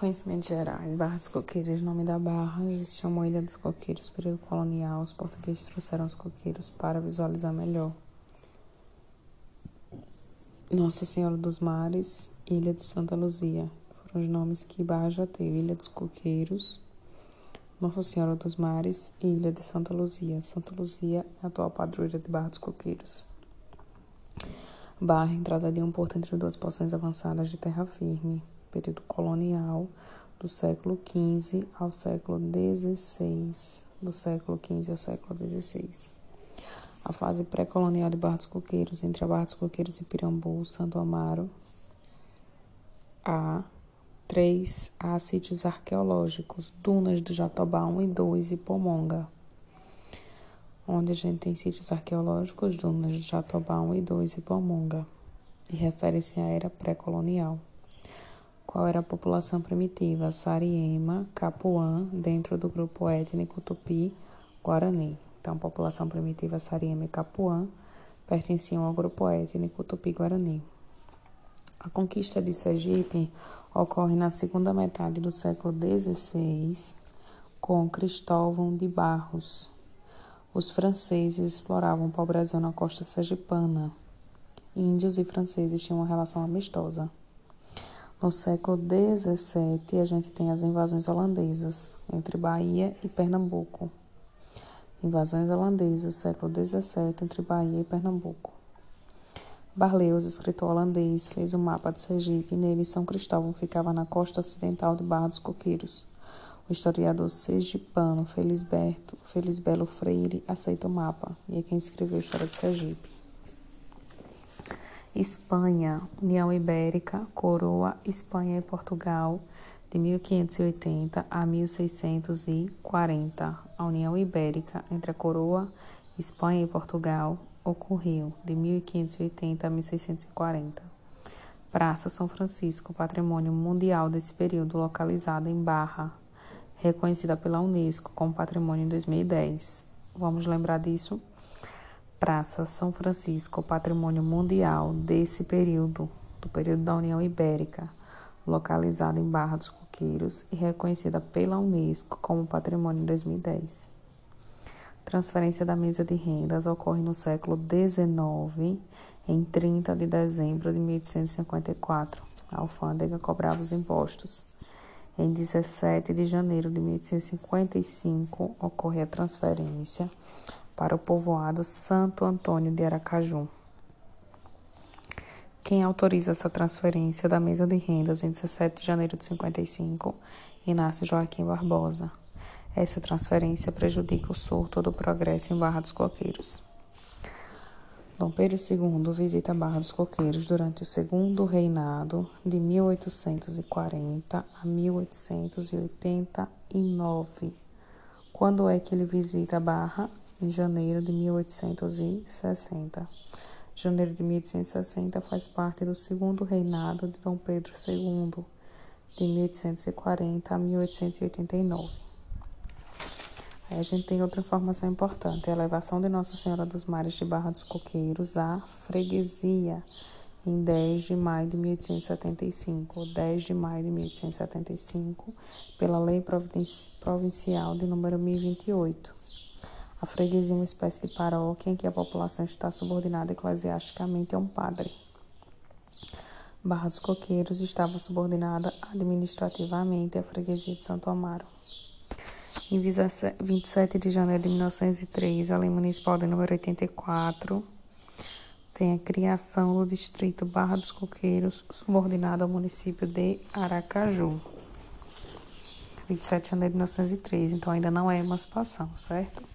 Conhecimentos gerais. Barra dos Coqueiros, nome da barra, existia uma ilha dos coqueiros, período colonial. Os portugueses trouxeram os coqueiros para visualizar melhor. Nossa Senhora dos Mares, Ilha de Santa Luzia. Foram os nomes que Barra já teve. Ilha dos Coqueiros, Nossa Senhora dos Mares e Ilha de Santa Luzia. Santa Luzia é a atual padroeira de Barra dos Coqueiros. Barra, entrada de um porto entre duas porções avançadas de terra firme período colonial do século XV ao século XVI, do século XV ao século XVI. A fase pré-colonial de Barra dos Coqueiros, entre a Coqueiros e Pirambu, Santo Amaro. A. 3. Há sítios arqueológicos, dunas do Jatobá 1 e 2 e Pomonga. Onde a gente tem sítios arqueológicos, dunas do Jatobá 1 e 2 e Pomonga. E refere-se à era pré-colonial. Qual era a população primitiva? Sariema, Capuã, dentro do grupo étnico Tupi, Guarani. Então, a população primitiva Sariema e Capuã pertenciam ao grupo étnico Tupi-Guarani. A conquista de Sergipe ocorre na segunda metade do século XVI, com Cristóvão de Barros. Os franceses exploravam o pau-brasil na costa sergipana. Índios e franceses tinham uma relação amistosa. No século XVII, a gente tem as invasões holandesas entre Bahia e Pernambuco. Invasões holandesas, século XVII, entre Bahia e Pernambuco. Barleus, escritor holandês, fez um mapa de Sergipe e nele São Cristóvão ficava na costa ocidental de Barra dos Coqueiros. O historiador sergipano Felisberto, Felisbelo Freire aceita o mapa e é quem escreveu a história de Sergipe. Espanha, União Ibérica, Coroa, Espanha e Portugal, de 1580 a 1640. A União Ibérica entre a Coroa, Espanha e Portugal ocorreu de 1580 a 1640. Praça São Francisco, patrimônio mundial desse período, localizada em Barra, reconhecida pela Unesco como patrimônio em 2010. Vamos lembrar disso? Praça São Francisco, patrimônio mundial desse período, do período da União Ibérica, localizada em Barra dos Coqueiros e reconhecida pela Unesco como patrimônio em 2010. Transferência da mesa de rendas ocorre no século XIX, em 30 de dezembro de 1854. A alfândega cobrava os impostos. Em 17 de janeiro de 1855, ocorre a transferência para o povoado Santo Antônio de Aracaju. Quem autoriza essa transferência da mesa de rendas em 17 de janeiro de 55? Inácio Joaquim Barbosa. Essa transferência prejudica o surto do progresso em Barra dos Coqueiros. Dom Pedro II visita Barra dos Coqueiros durante o segundo reinado de 1840 a 1889. Quando é que ele visita Barra? Em janeiro de 1860. Janeiro de 1860 faz parte do segundo reinado de Dom Pedro II, de 1840 a 1889. Aí a gente tem outra informação importante: a elevação de Nossa Senhora dos Mares de Barra dos Coqueiros à freguesia em 10 de maio de 1875, 10 de maio de 1875, pela Lei Provincial de número 1028. A freguesia é uma espécie de paróquia em que a população está subordinada eclesiasticamente a um padre. Barra dos Coqueiros estava subordinada administrativamente à freguesia de Santo Amaro. Em 27 de janeiro de 1903, a lei municipal de número 84 tem a criação do distrito Barra dos Coqueiros, subordinado ao município de Aracaju. 27 de janeiro de 1903, então ainda não é emancipação, certo?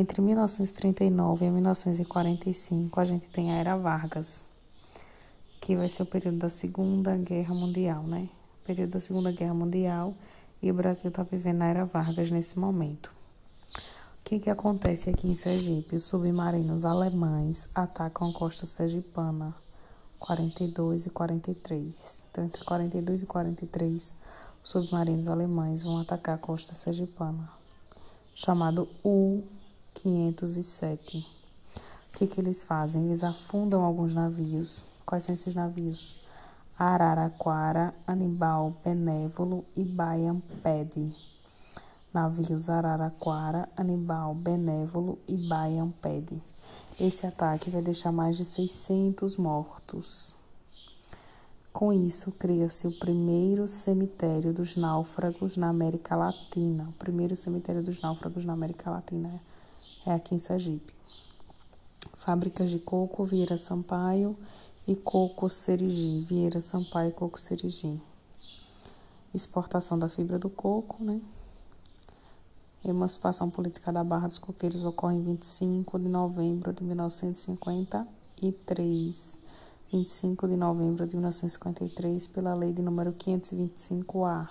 Entre 1939 e 1945, a gente tem a Era Vargas, que vai ser o período da Segunda Guerra Mundial, né? O período da Segunda Guerra Mundial e o Brasil está vivendo a Era Vargas nesse momento. O que, que acontece aqui em Sergipe? Os submarinos alemães atacam a costa sergipana, 42 e 43. Então, entre 42 e 43, os submarinos alemães vão atacar a costa sergipana, chamado U 507. O que, que eles fazem? Eles afundam alguns navios. Quais são esses navios? Araraquara, Anibal Benévolo e Baian Pede. Navios Araraquara, Anibal Benévolo e Baian Pede. Esse ataque vai deixar mais de 600 mortos. Com isso, cria-se o primeiro cemitério dos náufragos na América Latina. O primeiro cemitério dos náufragos na América Latina é aqui em Sergipe. Fábricas de coco, Vieira Sampaio e Coco Serigi, Vieira Sampaio e Coco Serigi. Exportação da fibra do coco, né? Emancipação política da Barra dos Coqueiros ocorre em 25 de novembro de 1953. 25 de novembro de 1953, pela Lei de número 525-A.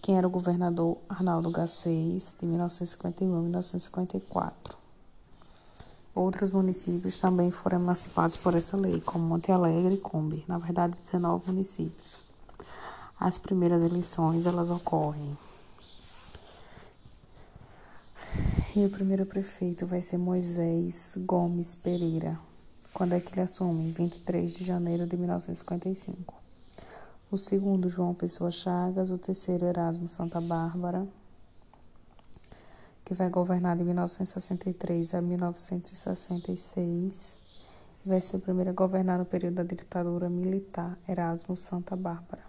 Quem era o governador? Arnaldo Garcês, de 1951 a 1954. Outros municípios também foram emancipados por essa lei, como Monte Alegre e Combe, na verdade 19 municípios. As primeiras eleições elas ocorrem. E o primeiro prefeito vai ser Moisés Gomes Pereira. Quando é que ele assume? 23 de janeiro de 1955. O segundo, João Pessoa Chagas. O terceiro, Erasmo Santa Bárbara que vai governar de 1963 a 1966 e vai ser o primeiro a governar no período da ditadura militar, Erasmo Santa Bárbara.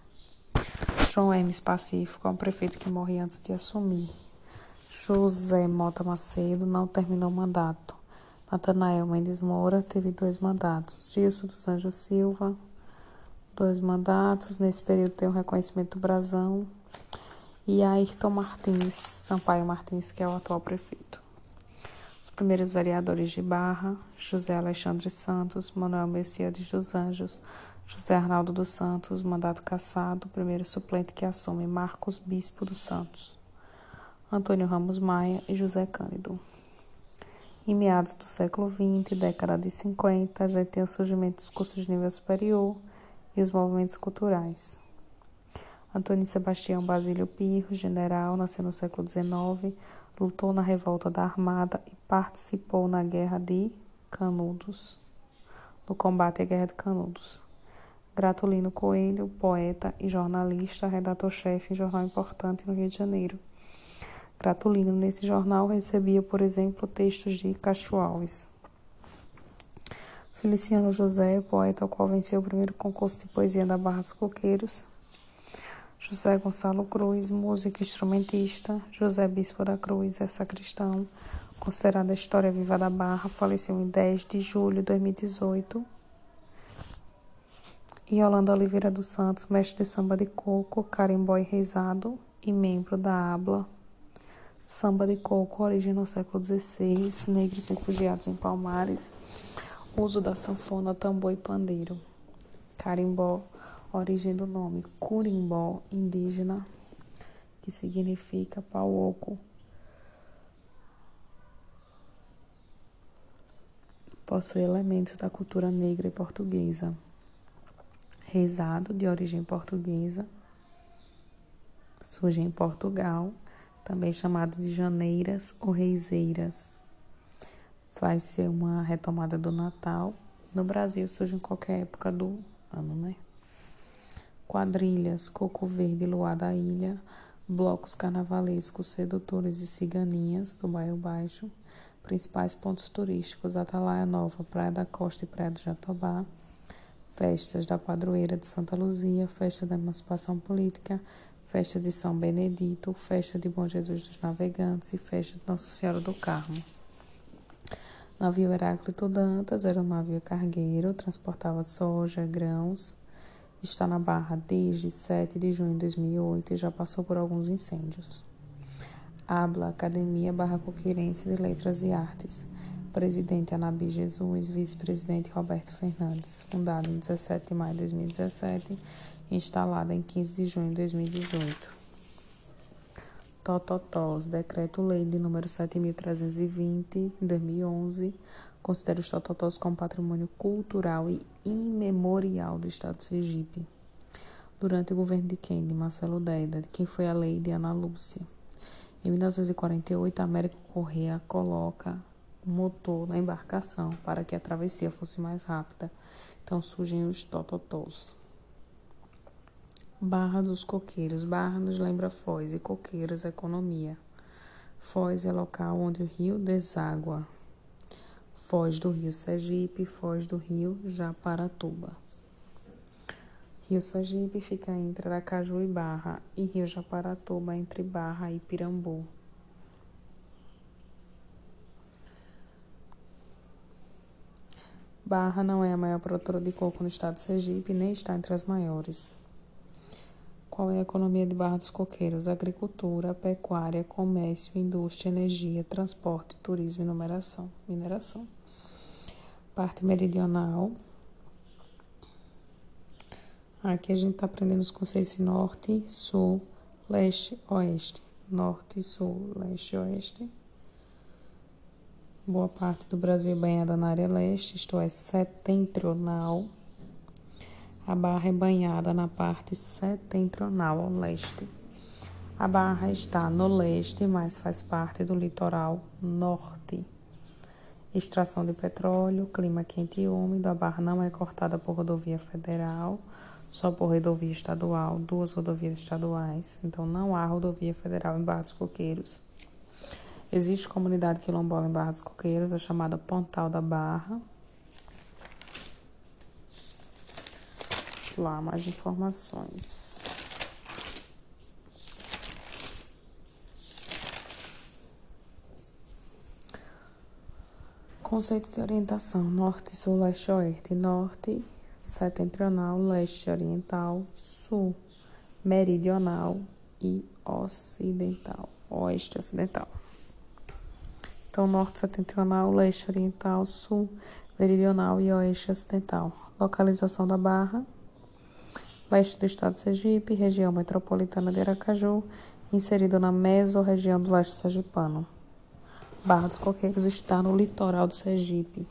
João Hermes Pacífico é um prefeito que morre antes de assumir. José Mota Macedo não terminou o mandato. Natanael Mendes Moura teve dois mandatos. Gilson dos Anjos Silva, dois mandatos. Nesse período tem o reconhecimento do Brasão e Ayrton Martins, Sampaio Martins, que é o atual prefeito. Os primeiros vereadores de Barra, José Alexandre Santos, Manuel Messias dos Anjos, José Arnaldo dos Santos, mandato cassado, primeiro suplente que assume Marcos Bispo dos Santos, Antônio Ramos Maia e José Cândido. Em meados do século XX, década de 50, já tem o surgimento dos cursos de nível superior e os movimentos culturais. Antônio Sebastião Basílio Pirro, general, nasceu no século XIX, lutou na revolta da Armada e participou na Guerra de Canudos, no combate à Guerra de Canudos. Gratulino Coelho, poeta e jornalista, redator-chefe em jornal importante no Rio de Janeiro. Gratulino, nesse jornal, recebia, por exemplo, textos de Castro Alves. Feliciano José, poeta ao qual venceu o primeiro concurso de poesia da Barra dos Coqueiros, José Gonçalo Cruz, músico e instrumentista. José Bispo da Cruz é sacristão, considerado a história viva da Barra, faleceu em 10 de julho de 2018. E Yolanda Oliveira dos Santos, mestre de samba de coco, carimbó e reizado e membro da ABLA. Samba de coco, origem no século XVI, negros refugiados em Palmares, uso da sanfona, tambor e pandeiro. Carimbó origem do nome curimbó indígena, que significa pau oco. Possui elementos da cultura negra e portuguesa. Rezado, de origem portuguesa, surge em Portugal, também chamado de janeiras ou reiseiras. Vai ser uma retomada do Natal. No Brasil surge em qualquer época do ano, né? quadrilhas, coco verde, luar da ilha, blocos carnavalescos, sedutores e ciganinhas do bairro Baixo, principais pontos turísticos, Atalaia Nova, Praia da Costa e Praia do Jatobá, festas da Padroeira de Santa Luzia, festa da Emancipação Política, festa de São Benedito, festa de Bom Jesus dos Navegantes e festa de Nossa Senhora do Carmo. Navio Heráclito Dantas era um navio cargueiro, transportava soja, grãos, Está na Barra desde 7 de junho de 2008 e já passou por alguns incêndios. Habla Academia Barra Coquirense de Letras e Artes. Presidente Anabi Jesus, vice-presidente Roberto Fernandes. Fundada em 17 de maio de 2017, instalada em 15 de junho de 2018. Tototós, Decreto-Lei de número 7.320, 2011, considera os tototós como patrimônio cultural e imemorial do Estado de Sergipe. Durante o governo de quem? De Marcelo Deda, de quem foi a lei de Ana Lúcia. Em 1948, Américo Correa coloca um motor na embarcação para que a travessia fosse mais rápida. Então surgem os tototós. Barra dos Coqueiros. Barra nos lembra Foz e Coqueiros, economia. Foz é local onde o rio deságua. Foz do rio Sergipe, Foz do rio Japaratuba. Rio Sergipe fica entre Aracaju e Barra, e Rio Japaratuba entre Barra e Pirambu. Barra não é a maior produtora de coco no estado de Sergipe, nem está entre as maiores. Qual é a economia de Barra dos Coqueiros? Agricultura, pecuária, comércio, indústria, energia, transporte, turismo e numeração, mineração. Parte meridional. Aqui a gente está aprendendo os conceitos norte, sul, leste, oeste. Norte, sul, leste, oeste. Boa parte do Brasil é banhada na área leste, isto é, setentrional. A barra é banhada na parte setentrional ao leste. A barra está no leste, mas faz parte do litoral norte. Extração de petróleo, clima quente e úmido. A barra não é cortada por rodovia federal, só por rodovia estadual, duas rodovias estaduais. Então não há rodovia federal em Barra dos Coqueiros. Existe comunidade quilombola em Barra dos Coqueiros, a chamada Pontal da Barra. Lá, mais informações. Conceitos de orientação: norte, sul, leste, oeste. Norte, setentrional, leste, oriental, sul, meridional e ocidental, oeste, ocidental. Então, norte setentrional, leste oriental, sul meridional e oeste ocidental. Localização da Barra, leste do estado de Sergipe, região metropolitana de Aracaju, inserido na mesorregião do leste sergipano. Barra dos Coqueiros está no litoral de Sergipe.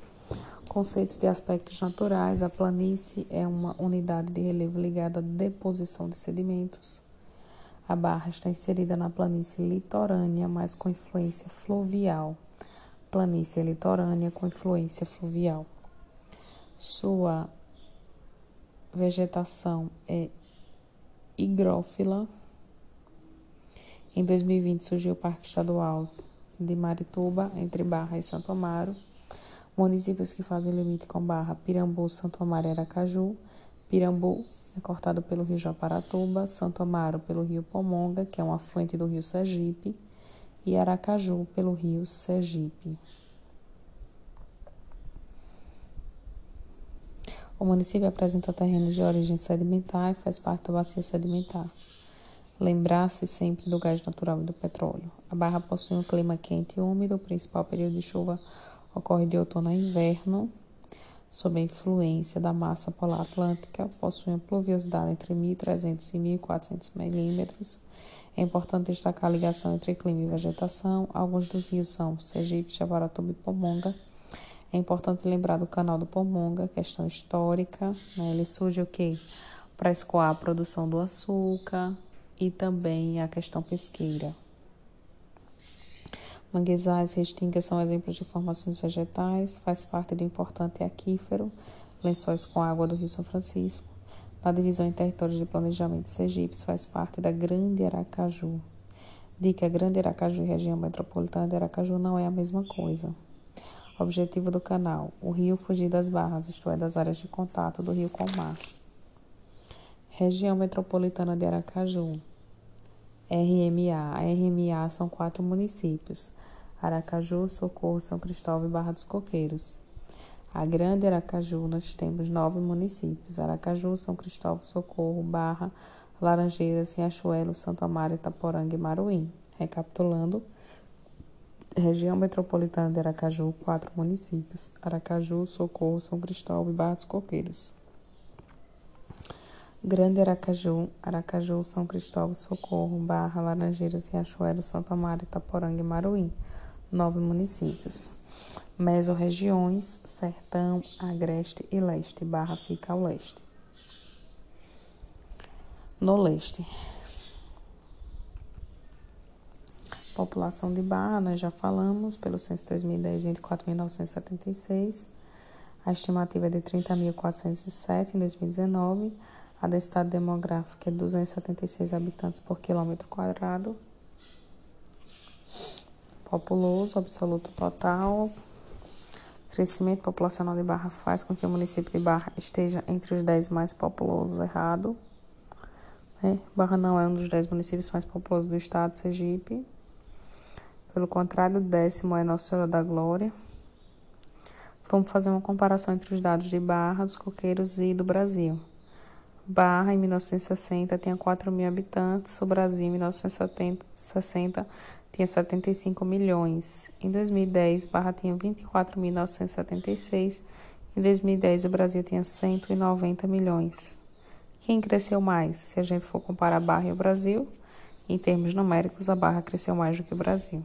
Conceitos de aspectos naturais: a planície é uma unidade de relevo ligada à deposição de sedimentos. A barra está inserida na planície litorânea, mas com influência fluvial planície litorânea com influência fluvial. Sua vegetação é higrófila. Em 2020 surgiu o Parque Estadual de Marituba, entre Barra e Santo Amaro. Municípios que fazem limite com Barra, Pirambu, Santo Amaro e Aracaju. Pirambu é cortado pelo rio Japaratuba, Santo Amaro pelo rio Pomonga, que é um afluente do rio Sergipe e Aracaju, pelo rio Sergipe. O município apresenta terrenos de origem sedimentar e faz parte da bacia sedimentar. Lembrar-se sempre do gás natural e do petróleo. A Barra possui um clima quente e úmido, o principal período de chuva ocorre de outono a inverno, sob a influência da massa polar atlântica, possui uma pluviosidade entre 1.300 e 1.400 milímetros é importante destacar a ligação entre clima e vegetação. Alguns dos rios são Sergipe, Jabaratuba e Pomonga. É importante lembrar do canal do Pomonga, questão histórica. Né? Ele surge o quê? Para escoar a produção do açúcar e também a questão pesqueira. Manguezais restingas são exemplos de formações vegetais, faz parte do importante aquífero, lençóis com água do Rio São Francisco. A divisão em territórios de planejamento Sergipe faz parte da Grande Aracaju. Dica: Grande Aracaju e região metropolitana de Aracaju não é a mesma coisa. Objetivo do canal: o rio fugir das barras, isto é, das áreas de contato do rio com o mar. Região metropolitana de Aracaju. RMA. A RMA são quatro municípios: Aracaju, Socorro, São Cristóvão e Barra dos Coqueiros. A Grande Aracaju, nós temos nove municípios: Aracaju, São Cristóvão, Socorro, Barra, Laranjeiras, Riachuelo, Santo Amaro, Itaporanga e Maruim. Recapitulando, região metropolitana de Aracaju, quatro municípios: Aracaju, Socorro, São Cristóvão e Barra dos Coqueiros. Grande Aracaju, Aracaju, São Cristóvão, Socorro, Barra, Laranjeiras, Riachuelo, Santo Amaro, Itaporanga e Maruim. Nove municípios. Mesorregiões, Sertão, Agreste e Leste. Barra fica ao leste. No leste. População de Barra, nós já falamos, pelo censo 2010, 24.976. A estimativa é de 30.407 em 2019. A densidade demográfica é 276 habitantes por quilômetro quadrado. Populoso, absoluto total. Crescimento populacional de Barra faz com que o município de Barra esteja entre os 10 mais populosos, errado. Né? Barra não é um dos 10 municípios mais populosos do estado, Sergipe. Pelo contrário, o décimo é Nossa Senhora da Glória. Vamos fazer uma comparação entre os dados de Barra, dos Coqueiros e do Brasil. Barra, em 1960, tinha 4 mil habitantes, o Brasil, em 1960, tinha 75 milhões. Em 2010, Barra tinha 24.976. Em 2010, o Brasil tinha 190 milhões. Quem cresceu mais? Se a gente for comparar Barra e o Brasil, em termos numéricos, a Barra cresceu mais do que o Brasil.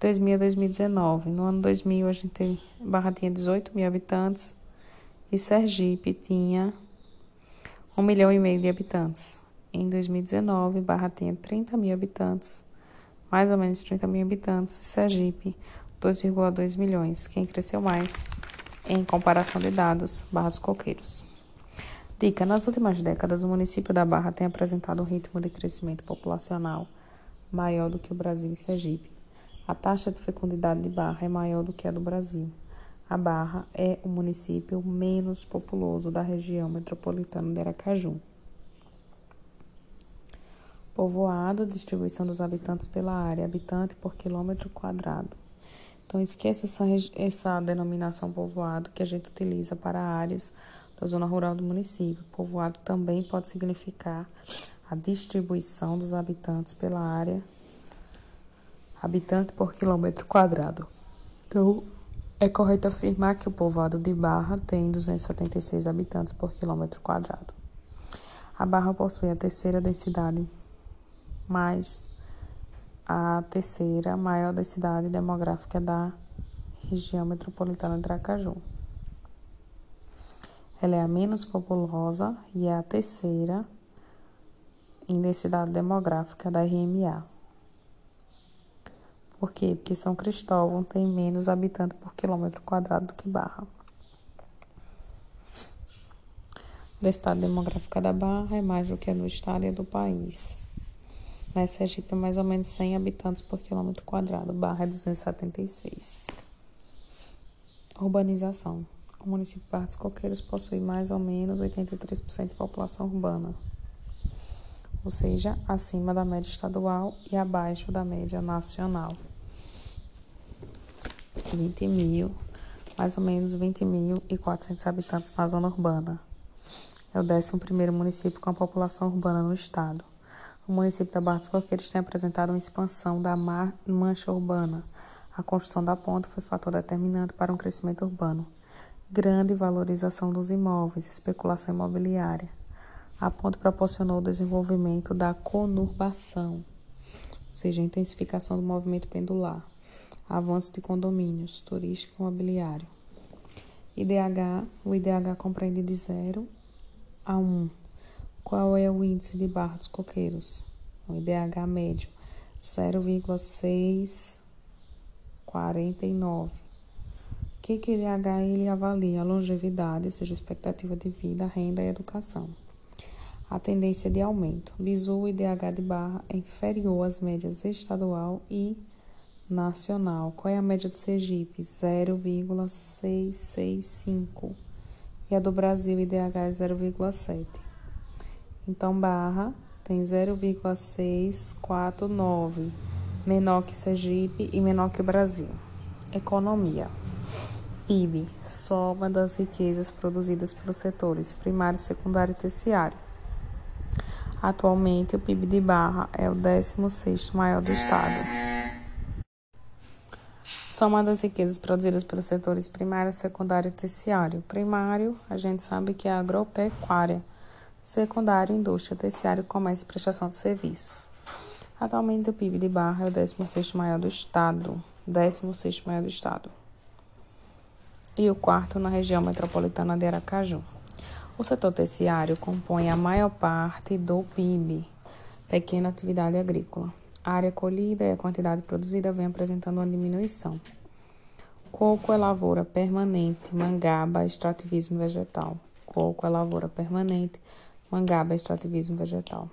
2000 a 2019. No ano 2000, a gente Barra tinha 18 mil habitantes e Sergipe tinha 1 milhão e meio de habitantes. Em 2019, Barra tinha 30 mil habitantes, mais ou menos 30 mil habitantes, e Sergipe 2,2 milhões. Quem cresceu mais em comparação de dados, Barra dos Coqueiros. Dica: nas últimas décadas, o município da Barra tem apresentado um ritmo de crescimento populacional maior do que o Brasil e Sergipe. A taxa de fecundidade de Barra é maior do que a do Brasil. A Barra é o município menos populoso da região metropolitana de Aracaju. Povoado, distribuição dos habitantes pela área, habitante por quilômetro quadrado. Então, esqueça essa, essa denominação povoado que a gente utiliza para áreas da zona rural do município. Povoado também pode significar a distribuição dos habitantes pela área habitante por quilômetro quadrado. Então, é correto afirmar que o povoado de Barra tem 276 habitantes por quilômetro quadrado. A Barra possui a terceira densidade mais a terceira maior densidade demográfica da região metropolitana de Aracaju. Ela é a menos populosa e é a terceira em densidade demográfica da RMA. Por quê? Porque São Cristóvão tem menos habitantes por quilômetro quadrado do que Barra. O estado demográfico da Barra é mais do que a do estado e do país. Na Sergipe é mais ou menos 100 habitantes por quilômetro quadrado. Barra é 276. Urbanização. O município de Barra dos Coqueiros possui mais ou menos 83% de população urbana ou seja, acima da média estadual e abaixo da média nacional. 20 mil, mais ou menos 20 mil e 400 habitantes na zona urbana. É o 11 município com a população urbana no estado. O município da Barra dos Coqueiros tem apresentado uma expansão da mancha urbana. A construção da ponte foi fator determinante para um crescimento urbano. Grande valorização dos imóveis, especulação imobiliária. A ponte proporcionou o desenvolvimento da conurbação, ou seja, a intensificação do movimento pendular, avanço de condomínios, turístico e imobiliário. IDH, o IDH compreende de 0 a 1. Um. Qual é o índice de barra dos coqueiros? O IDH médio, 0,649. O que, que o IDH ele avalia? A longevidade, ou seja, expectativa de vida, renda e educação a tendência de aumento. Bisu e DH de barra é inferior às médias estadual e nacional. Qual é a média de Sergipe? 0,665. E a do Brasil, IDH, é 0,7. Então, Barra tem 0,649, menor que Sergipe e menor que Brasil. Economia. IB, soma das riquezas produzidas pelos setores primário, secundário e terciário. Atualmente, o PIB de Barra é o 16º maior do estado. Soma das riquezas produzidas pelos setores primário, secundário e terciário. Primário, a gente sabe que é agropecuária. Secundário, indústria. Terciário, comércio e prestação de serviços. Atualmente, o PIB de Barra é o 16º maior do estado. 16º maior do estado. E o quarto na região metropolitana de Aracaju. O setor terciário compõe a maior parte do PIB, pequena atividade agrícola. A área colhida e a quantidade produzida vem apresentando uma diminuição. Coco é lavoura permanente, mangaba, extrativismo vegetal. Coco é lavoura permanente, Mangaba é extrativismo vegetal.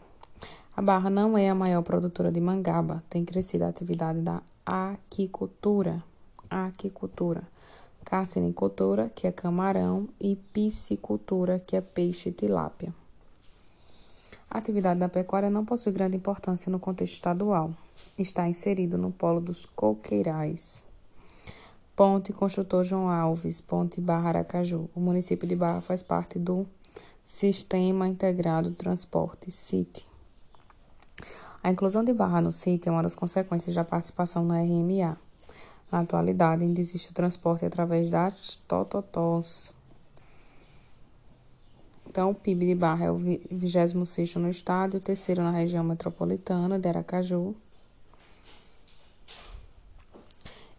A Barra não é a maior produtora de mangaba, tem crescido a atividade da aquicultura, aquicultura, carcinicultura, que é camarão, e piscicultura, que é peixe e tilápia. A atividade da pecuária não possui grande importância no contexto estadual. Está inserido no polo dos coqueirais. Ponte Construtor João Alves, Ponte Barra Aracaju. O município de Barra faz parte do Sistema Integrado de Transporte, CIT. A inclusão de Barra no CIT é uma das consequências da participação na RMA. Na atualidade, ainda existe o transporte através das tototós. Então, o PIB de Barra é o 26 no estado e o terceiro na região metropolitana de Aracaju.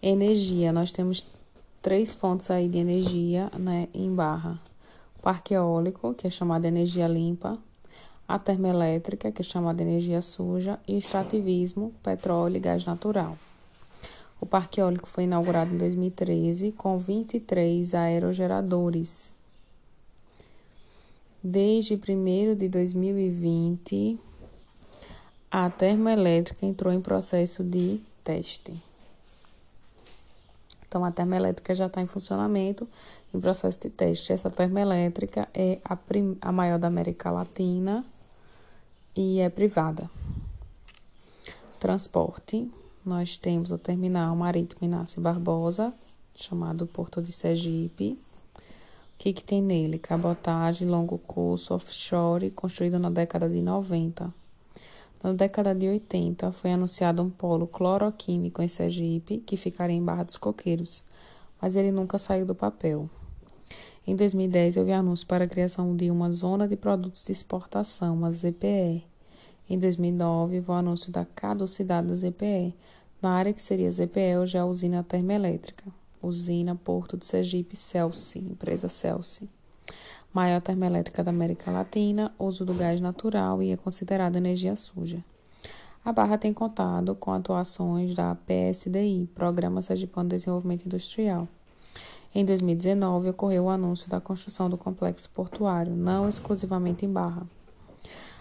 Energia, nós temos três fontes aí de energia né, em Barra. O parque eólico, que é chamado energia limpa, a termoelétrica, que é chamada energia suja, e o extrativismo, petróleo e gás natural. O parque eólico foi inaugurado em 2013 com 23 aerogeradores. Desde 1 de 2020, a termoelétrica entrou em processo de teste. Então, a termoelétrica já está em funcionamento, em processo de teste. Essa termoelétrica é a, a maior da América Latina e é privada. Transporte. Nós temos o terminal marítimo Inácio Barbosa, chamado Porto de Sergipe. O que, que tem nele? Cabotagem, longo curso, offshore, construído na década de 90. Na década de 80, foi anunciado um polo cloroquímico em Sergipe, que ficaria em Barra dos Coqueiros, mas ele nunca saiu do papel. Em 2010, houve anúncio para a criação de uma Zona de Produtos de Exportação, a ZPE. Em 2009, houve o anúncio da caducidade da ZPE, na área que seria ZPE, hoje é a usina termoelétrica. Usina Porto de Sergipe Celsi, empresa Celsi maior termoelétrica da América Latina, uso do gás natural e é considerada energia suja. A Barra tem contado com atuações da PSDI, Programa Sergipano de Desenvolvimento Industrial. Em 2019, ocorreu o anúncio da construção do complexo portuário, não exclusivamente em Barra.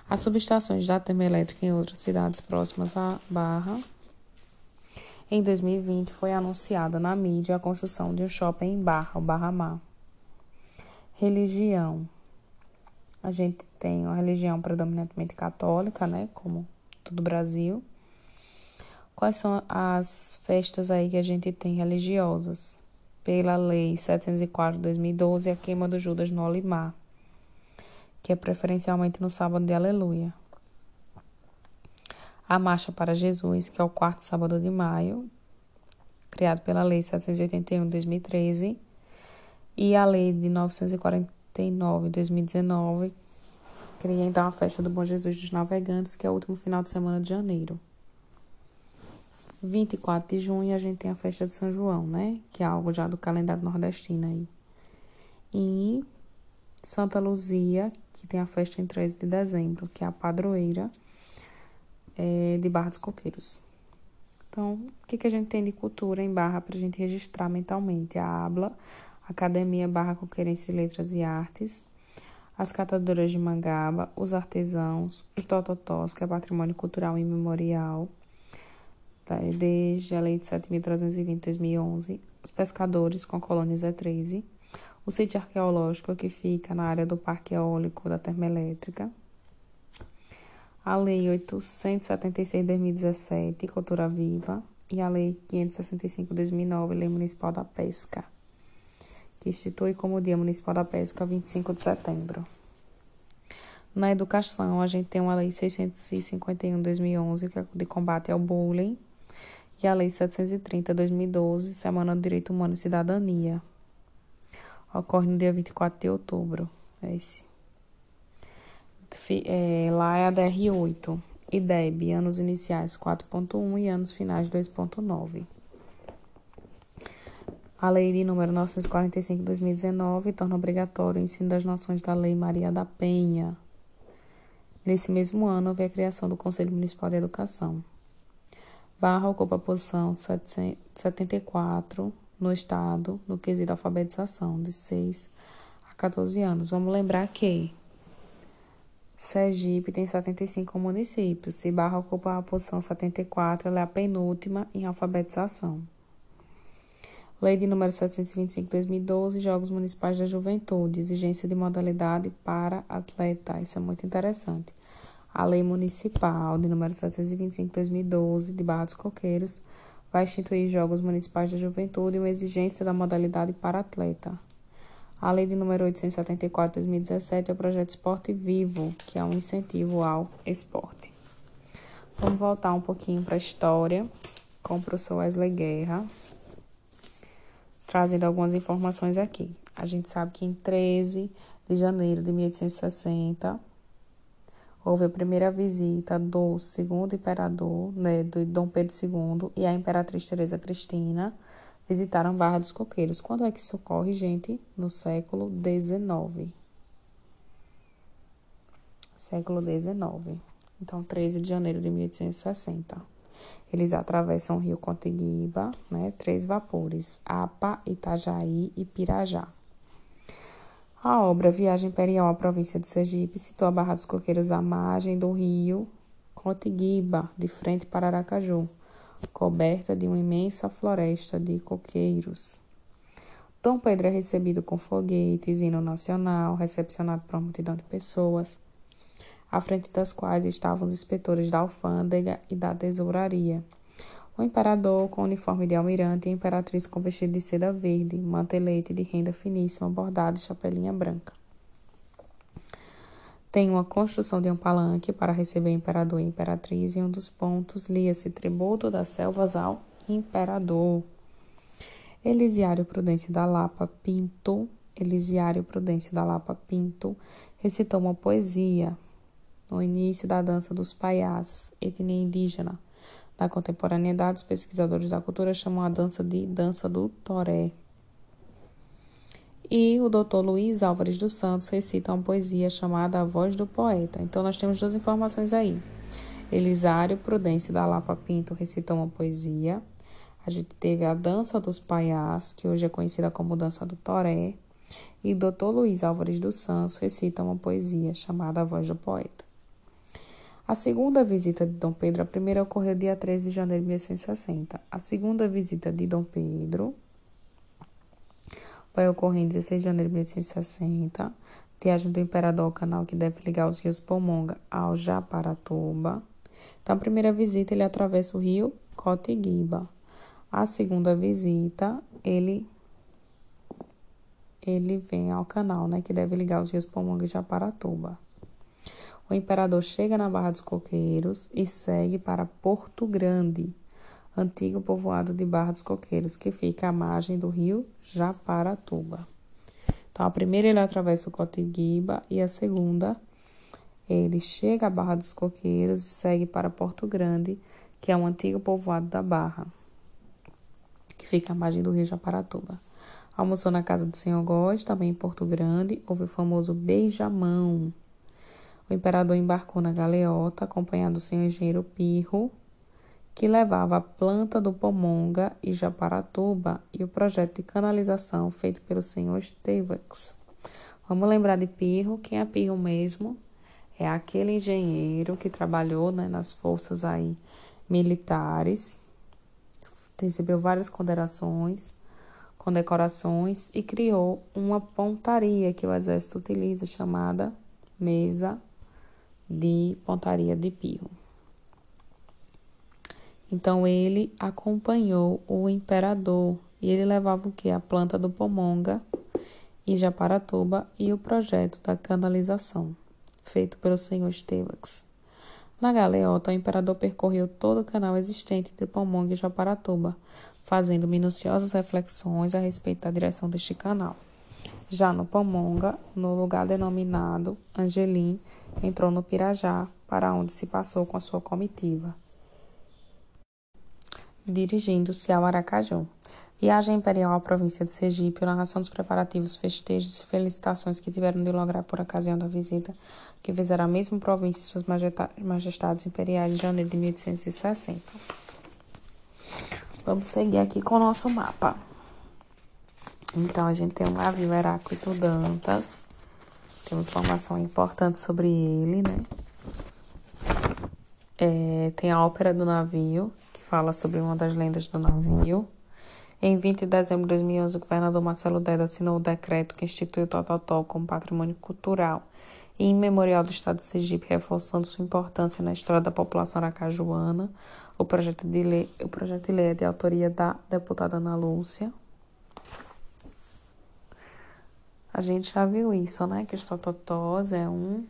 As subestações da termoelétrica em outras cidades próximas à Barra. Em 2020, foi anunciada na mídia a construção de um shopping em Barra, o Barra Mar. Religião. A gente tem uma religião predominantemente católica, né? Como todo o Brasil. Quais são as festas aí que a gente tem religiosas? Pela Lei 704 de 2012, a queima do Judas no Olimar, que é preferencialmente no sábado de Aleluia. A Marcha para Jesus, que é o quarto sábado de maio, criado pela Lei 781 de 2013 e a lei de 949 de 2019 cria então a festa do Bom Jesus dos Navegantes, que é o último final de semana de janeiro. 24 de junho a gente tem a festa de São João, né? Que é algo já do calendário nordestino aí. E Santa Luzia, que tem a festa em 13 de dezembro, que é a padroeira é, de Barra dos Coqueiros. Então, o que, que a gente tem de cultura em Barra para a gente registrar mentalmente? A habla, Academia Barra Coqueirense de Letras e Artes, as catadoras de mangaba, os artesãos, os tototós, que é patrimônio cultural e memorial, tá? desde a Lei de 7.320 de 2011, os pescadores com a colônia Zé 13, o sítio arqueológico que fica na área do Parque Eólico da Termoelétrica, a Lei 876 de 2017, Cultura Viva, e a Lei 565 de 2009, Lei Municipal da Pesca que institui como Dia Municipal da Pesca 25 de setembro. Na educação, a gente tem uma Lei 651 de 2011, que é de combate ao bullying, e a Lei 730 de 2012, Semana do Direito Humano e Cidadania. Ocorre no dia 24 de outubro. É esse. É, lá é a DR8. IDEB, anos iniciais 4.1 e anos finais 2.9. A Lei de número 945 de 2019 torna obrigatório o ensino das noções da Lei Maria da Penha. Nesse mesmo ano, houve a criação do Conselho Municipal de Educação. Barra ocupa a posição 74 no Estado, no quesito alfabetização, de 6 a 14 anos. Vamos lembrar que Sergipe tem 75 municípios. Se Barra ocupa a posição 74, ela é a penúltima em alfabetização. Lei de número 725 de 2012, Jogos Municipais da Juventude, exigência de modalidade para atleta. Isso é muito interessante. A Lei Municipal de número 725 de 2012, de Barra dos Coqueiros, vai instituir Jogos Municipais da Juventude e uma exigência da modalidade para atleta. A Lei de número 874 de 2017 é o projeto Esporte Vivo, que é um incentivo ao esporte. Vamos voltar um pouquinho para a história com o professor Wesley Guerra trazendo algumas informações aqui. A gente sabe que em 13 de janeiro de 1860 houve a primeira visita do segundo imperador, né, do Dom Pedro II e a imperatriz Teresa Cristina visitaram Barra dos Coqueiros. Quando é que isso ocorre, gente? No século XIX. Século XIX. Então, 13 de janeiro de 1860. Eles atravessam o rio Contiguiba, né, três vapores, Apa, Itajaí e Pirajá. A obra Viagem Imperial à província de Sergipe situa a Barra dos Coqueiros à margem do rio Contiguiba, de frente para Aracaju, coberta de uma imensa floresta de coqueiros. Dom Pedro é recebido com foguetes, hino nacional, recepcionado por uma multidão de pessoas à frente das quais estavam os inspetores da alfândega e da tesouraria. O imperador com uniforme de almirante e a imperatriz com vestido de seda verde, mantelete de renda finíssima, bordado e chapelinha branca. Tem uma construção de um palanque para receber o imperador e a imperatriz, e um dos pontos lia-se tributo das selvas ao imperador. Elisiário Prudêncio da Lapa Pinto, Elisiário Prudêncio da Lapa Pinto, recitou uma poesia, no início da dança dos paiás, etnia indígena. Na contemporaneidade, os pesquisadores da cultura chamam a dança de dança do toré. E o Dr. Luiz Álvares dos Santos recita uma poesia chamada A Voz do Poeta. Então, nós temos duas informações aí. Elisário Prudêncio da Lapa Pinto recitou uma poesia. A gente teve a Dança dos Paiás, que hoje é conhecida como Dança do Toré. E Dr. Luiz Álvares dos Santos recita uma poesia chamada A Voz do Poeta. A segunda visita de Dom Pedro, a primeira ocorreu dia 13 de janeiro de 1860. A segunda visita de Dom Pedro vai ocorrer em 16 de janeiro de 1860. Viagem do Imperador ao canal que deve ligar os rios Pomonga ao Japaratuba. Então, a primeira visita ele atravessa o rio Cotiguiba. A segunda visita, ele ele vem ao canal, né, que deve ligar os rios Pomonga e Japaratuba. O imperador chega na Barra dos Coqueiros e segue para Porto Grande, antigo povoado de Barra dos Coqueiros, que fica à margem do rio Japaratuba. Então, a primeira ele atravessa o Cotiguiba e a segunda ele chega à Barra dos Coqueiros e segue para Porto Grande, que é um antigo povoado da Barra, que fica à margem do rio Japaratuba. Almoçou na casa do senhor Góes, também em Porto Grande. Houve o famoso beijamão, o imperador embarcou na galeota, acompanhado do seu engenheiro Pirro, que levava a planta do Pomonga e Japaratuba e o projeto de canalização feito pelo senhor Stevax. Vamos lembrar de Pirro, quem é Pirro mesmo? É aquele engenheiro que trabalhou né, nas forças aí militares, recebeu várias condecorações, condecorações e criou uma pontaria que o exército utiliza chamada mesa de Pontaria de Pirro. Então ele acompanhou o imperador e ele levava o que? A planta do Pomonga e Japaratuba e o projeto da canalização, feito pelo senhor Estevax. Na galeota, o imperador percorreu todo o canal existente entre Pomonga e Japaratuba, fazendo minuciosas reflexões a respeito da direção deste canal. Já no Pomonga, no lugar denominado Angelim, entrou no Pirajá, para onde se passou com a sua comitiva, dirigindo-se ao Aracaju. Viagem imperial à província de Sergipe, narração dos preparativos, festejos e felicitações que tiveram de lograr por ocasião da visita que fizeram a mesma província e suas majestades imperiais em janeiro de 1860. Vamos seguir aqui com o nosso mapa. Então, a gente tem um navio Heráclito Dantas, aqui uma informação importante sobre ele, né? É, tem a Ópera do Navio, que fala sobre uma das lendas do navio. Em 20 de dezembro de 2011, o governador Marcelo Deda assinou o decreto que instituiu o Tototó como patrimônio cultural e imemorial do Estado de Sergipe, reforçando sua importância na história da população aracajuana. O projeto de lei, o projeto de lei é de autoria da deputada Ana Lúcia. A gente já viu isso, né? Que os tototós é um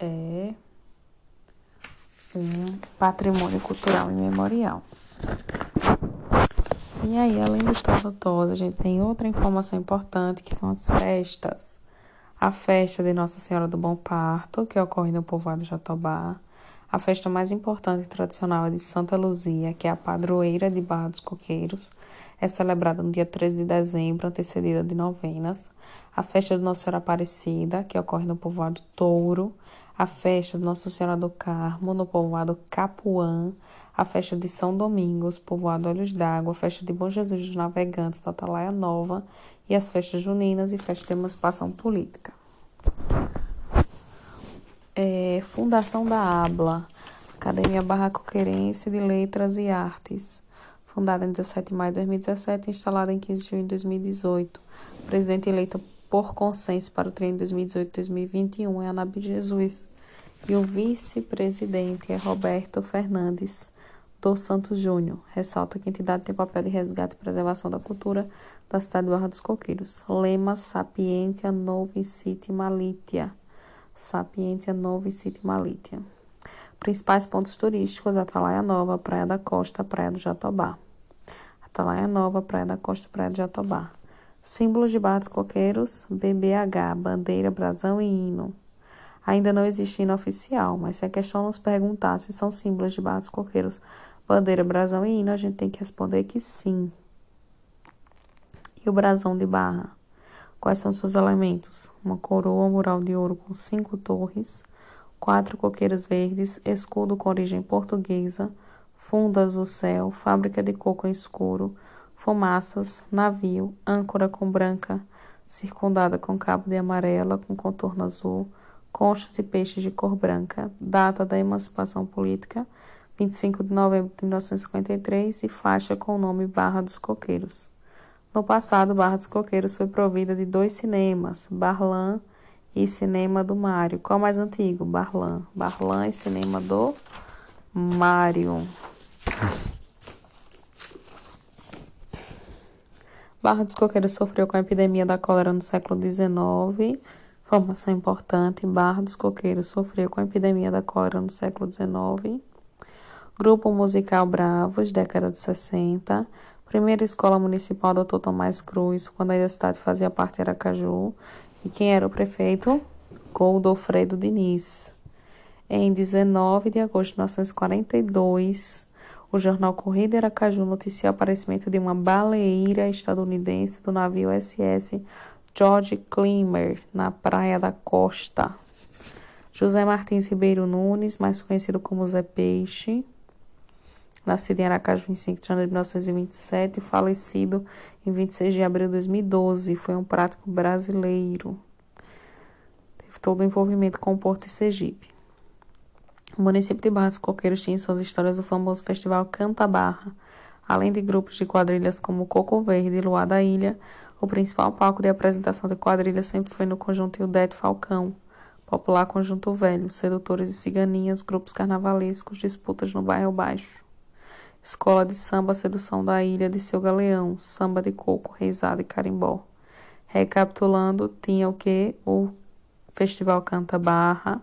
é um patrimônio cultural imemorial. E aí, além dos tototós, a gente tem outra informação importante que são as festas. A festa de Nossa Senhora do Bom Parto, que ocorre no povoado Jatobá. A festa mais importante e tradicional é de Santa Luzia, que é a padroeira de Barra dos Coqueiros. É celebrada no dia 13 de dezembro, antecedida de novenas. A festa de Nossa Senhora Aparecida, que ocorre no povoado Touro. A festa de Nossa Senhora do Carmo, no povoado Capuã a festa de São Domingos, povoado Olhos d'Água, a festa de Bom Jesus dos Navegantes da Atalaia Nova e as festas juninas e festa de emancipação política. É, Fundação da ABLA, Academia Barracoquerense de Letras e Artes, fundada em 17 de maio de 2017 e instalada em 15 de junho de 2018. Presidente eleita por consenso para o treino 2018-2021 é Anabi Jesus. E o vice-presidente é Roberto Fernandes dos Santos Júnior. Ressalta que a entidade tem papel de resgate e preservação da cultura da cidade de Barra dos Coqueiros. Lema Sapientia Novicite Malitia. Sapientia Novicite Malitia. Principais pontos turísticos: Atalaia Nova, Praia da Costa, Praia do Jatobá. Atalaia Nova, Praia da Costa, Praia do Jatobá. Símbolos de Barra Coqueiros: BBH, bandeira, brasão e hino. Ainda não existe hino oficial, mas se a questão nos perguntar se são símbolos de Barra Coqueiros bandeira, brasão e hino, a gente tem que responder que sim. E o brasão de barra? Quais são seus elementos? Uma coroa mural de ouro com cinco torres, quatro coqueiros verdes, escudo com origem portuguesa, fundo azul céu, fábrica de coco escuro, fumaças, navio, âncora com branca, circundada com cabo de amarela com contorno azul, conchas e peixes de cor branca, data da emancipação política, 25 de novembro de 1953, e faixa com o nome Barra dos Coqueiros. No passado, Barra dos Coqueiros foi provida de dois cinemas, Barlan e Cinema do Mário. Qual mais antigo? Barlan. Barlan e Cinema do Mário. Barra dos Coqueiros sofreu com a epidemia da cólera no século XIX. Informação importante: Barra dos Coqueiros sofreu com a epidemia da cólera no século XIX. Grupo Musical Bravos, década de 60. Primeira Escola Municipal Dr. Tomás Cruz, quando a cidade fazia parte de Aracaju. E quem era o prefeito? Goldofredo Diniz. Em 19 de agosto de 1942, o jornal Correio de Aracaju noticiou o aparecimento de uma baleeira estadunidense do navio SS George Clymer, na Praia da Costa. José Martins Ribeiro Nunes, mais conhecido como Zé Peixe, nascido em Aracaju em 5 de janeiro de 1927 e falecido em 26 de abril de 2012. Foi um prático brasileiro. Teve todo o envolvimento com o Porto e Sergipe. O município de Barra dos Coqueiros tinha em suas histórias o famoso festival Canta Barra, além de grupos de quadrilhas como Coco Verde e Luar da Ilha. O principal palco de apresentação de quadrilhas sempre foi no conjunto Ildete Falcão, popular conjunto velho, sedutores e ciganinhas, grupos carnavalescos, disputas no bairro baixo. Escola de Samba Sedução da Ilha de Seu Galeão, Samba de Coco, Reisado e Carimbó. Recapitulando, tinha o que? O Festival Canta Barra.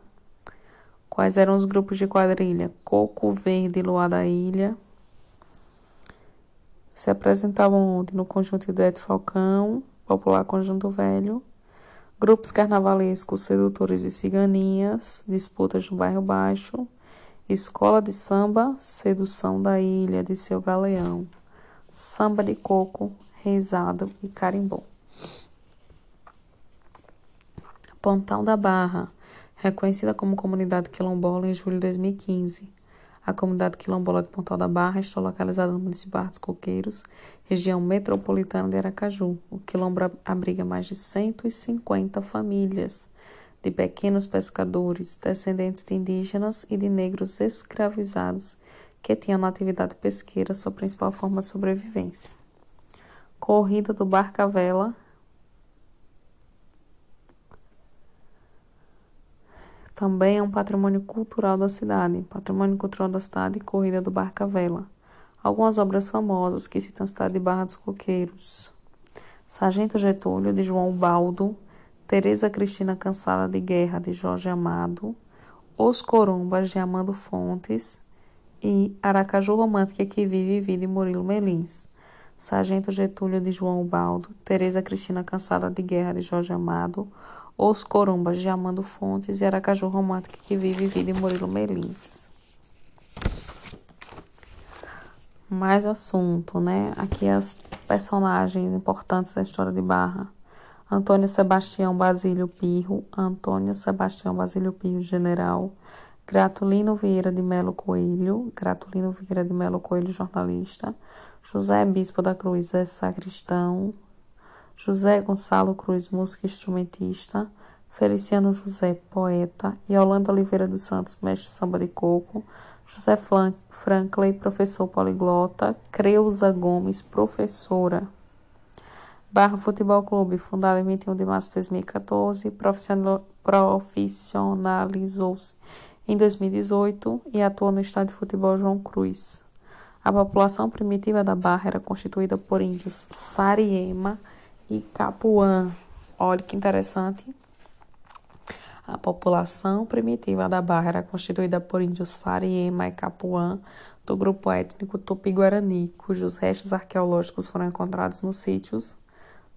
Quais eram os grupos de quadrilha? Coco Verde e Luar da Ilha. Se apresentavam onde? No Conjunto Idete Falcão, Popular Conjunto Velho. Grupos carnavalescos, sedutores e ciganinhas, disputas no bairro Baixo Escola de Samba, Sedução da Ilha de Seu Galeão, Samba de Coco, Reisado e Carimbó. Pontão da Barra, reconhecida como comunidade quilombola em julho de 2015. A comunidade quilombola de Pontal da Barra está localizada no município dos Coqueiros, região metropolitana de Aracaju. O quilombo abriga mais de 150 famílias de pequenos pescadores, descendentes de indígenas e de negros escravizados que tinham na atividade pesqueira sua principal forma de sobrevivência. Corrida do Barca-Vela também é um patrimônio cultural da cidade. Patrimônio cultural da cidade, Corrida do Barca-Vela. Algumas obras famosas que citam a cidade de Barra dos Coqueiros. Sargento Getúlio, de João Baldo. Teresa Cristina Cansada de Guerra, de Jorge Amado. Os Corumbas, de Amando Fontes. E Aracaju Romântica, que vive e vive de Murilo Melins. Sargento Getúlio, de João Baldo. Teresa Cristina Cansada de Guerra, de Jorge Amado. Os Corumbas, de Amando Fontes. E Aracaju Romântica, que vive e vive de Murilo Melins. mais assunto, né? Aqui as personagens importantes da história de Barra. Antônio Sebastião Basílio Pirro, Antônio Sebastião Basílio Pirro, general. Gratulino Vieira de Melo Coelho, Gratulino Vieira de Melo Coelho, jornalista. José Bispo da Cruz, é sacristão. José Gonçalo Cruz, músico instrumentista. Feliciano José, poeta. E Yolanda Oliveira dos Santos, mestre samba de coco. José Franklin, professor poliglota. Creuza Gomes, professora. Barra Futebol Clube, fundado em 21 de março de 2014, profissionalizou-se em 2018 e atua no estádio de futebol João Cruz. A população primitiva da Barra era constituída por índios Sariema e Capuã. Olha que interessante. A população primitiva da Barra era constituída por índios Sariema e Capuã, do grupo étnico Tupi-Guarani, cujos restos arqueológicos foram encontrados nos sítios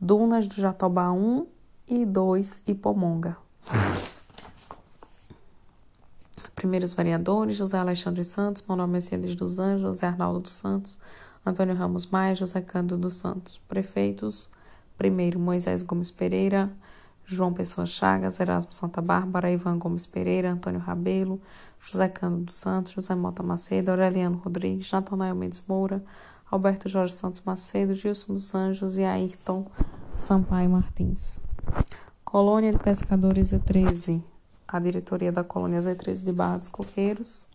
Dunas do Jatobá 1 e 2 e Pomonga. Primeiros vereadores: José Alexandre Santos, Manuel Mercedes dos Anjos, José Arnaldo dos Santos, Antônio Ramos Maia, José Cândido dos Santos. Prefeitos: primeiro Moisés Gomes Pereira, João Pessoa Chagas, Erasmo Santa Bárbara, Ivan Gomes Pereira, Antônio Rabelo, José Cândido dos Santos, José Mota Macedo, Aureliano Rodrigues, Natanael Mendes Moura, Alberto Jorge Santos Macedo, Gilson dos Anjos e Ayrton Sampaio Martins. Colônia de Pescadores Z13. A diretoria da Colônia Z13 de Barra dos Coqueiros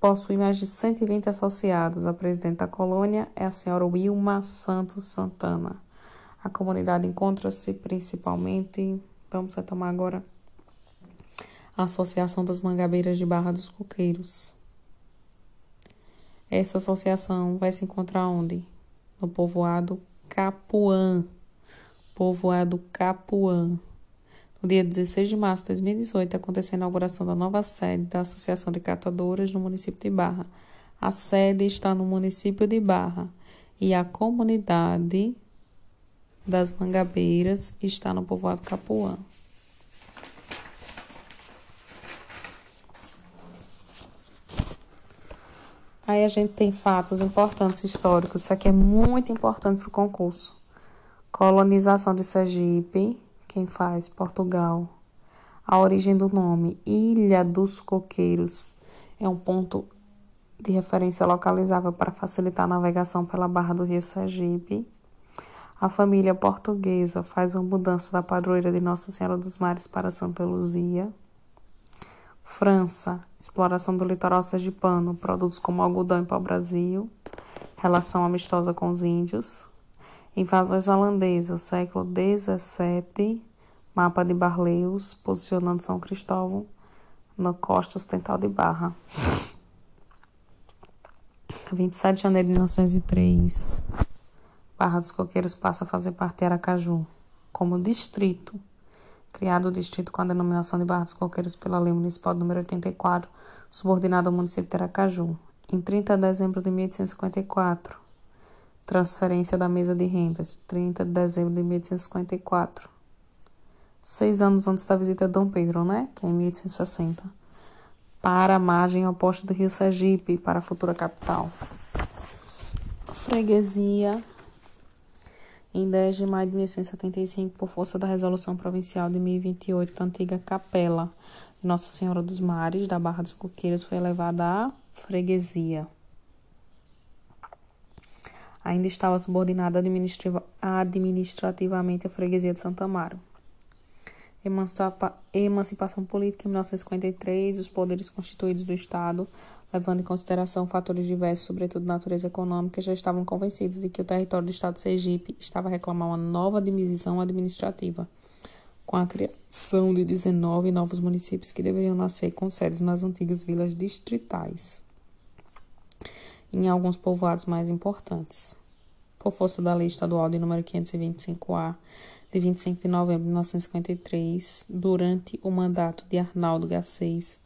possui mais de 120 associados. A presidente da colônia é a senhora Wilma Santos Santana. A comunidade encontra-se principalmente, vamos retomar agora, a Associação das Mangabeiras de Barra dos Coqueiros. Essa associação vai se encontrar onde? No povoado Capuã. Povoado Capuã. No dia 16 de março de 2018, aconteceu a inauguração da nova sede da Associação de Catadoras no município de Barra. A sede está no município de Barra e a comunidade das Mangabeiras está no povoado Capuã. Aí a gente tem fatos importantes históricos. Isso aqui é muito importante para o concurso. Colonização de Sergipe, quem faz? Portugal. A origem do nome, Ilha dos Coqueiros, é um ponto de referência localizável para facilitar a navegação pela barra do rio Sergipe. A família portuguesa faz uma mudança da padroeira de Nossa Senhora dos Mares para Santa Luzia. França, exploração do litoral sergipano, produtos como algodão e pau-brasil, relação amistosa com os índios. Invasões holandesas, século XVII, mapa de Barleus, posicionando São Cristóvão na costa ocidental de Barra. 27 de janeiro de 1903, Barra dos Coqueiros passa a fazer parte de Aracaju, como distrito criado o distrito com a denominação de Barra dos Coqueiros pela Lei Municipal número 84, subordinado ao município de Aracaju. Em 30 de dezembro de 1854, transferência da mesa de rendas, 30 de dezembro de 1854. Seis anos antes da visita de Dom Pedro, né? Que é em 1860. Para a margem oposta do rio Sergipe, para a futura capital. Freguesia em 10 de maio de 1875, por força da Resolução Provincial de 1028 da antiga Capela, Nossa Senhora dos Mares, da Barra dos Coqueiros, foi elevada à freguesia. Ainda estava subordinada administrativamente à freguesia de Santa Amaro. Emancipação política em 1953, os poderes constituídos do Estado, levando em consideração fatores diversos, sobretudo natureza econômica, já estavam convencidos de que o território do Estado de Sergipe estava a reclamar uma nova divisão administrativa, com a criação de 19 novos municípios que deveriam nascer com sedes nas antigas vilas distritais, em alguns povoados mais importantes. Por força da Lei Estadual de número 525-A, de 25 de novembro de 1953, durante o mandato de Arnaldo Garcês,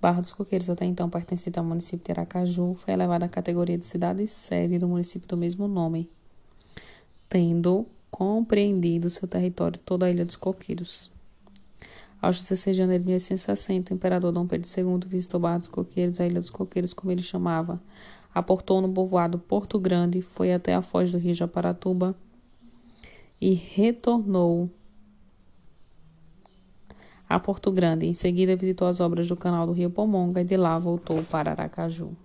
Barra dos Coqueiros, até então pertencente ao município de Aracaju, foi elevada à categoria de cidade-sede do município do mesmo nome, tendo compreendido seu território toda a Ilha dos Coqueiros. Aos 16 de janeiro de 1860, o imperador Dom Pedro II visitou Barra dos Coqueiros, a Ilha dos Coqueiros, como ele chamava, aportou no povoado Porto Grande, foi até a foz do rio Japaratuba, e retornou a Porto Grande. Em seguida, visitou as obras do canal do Rio Pomonga e de lá voltou para Aracaju.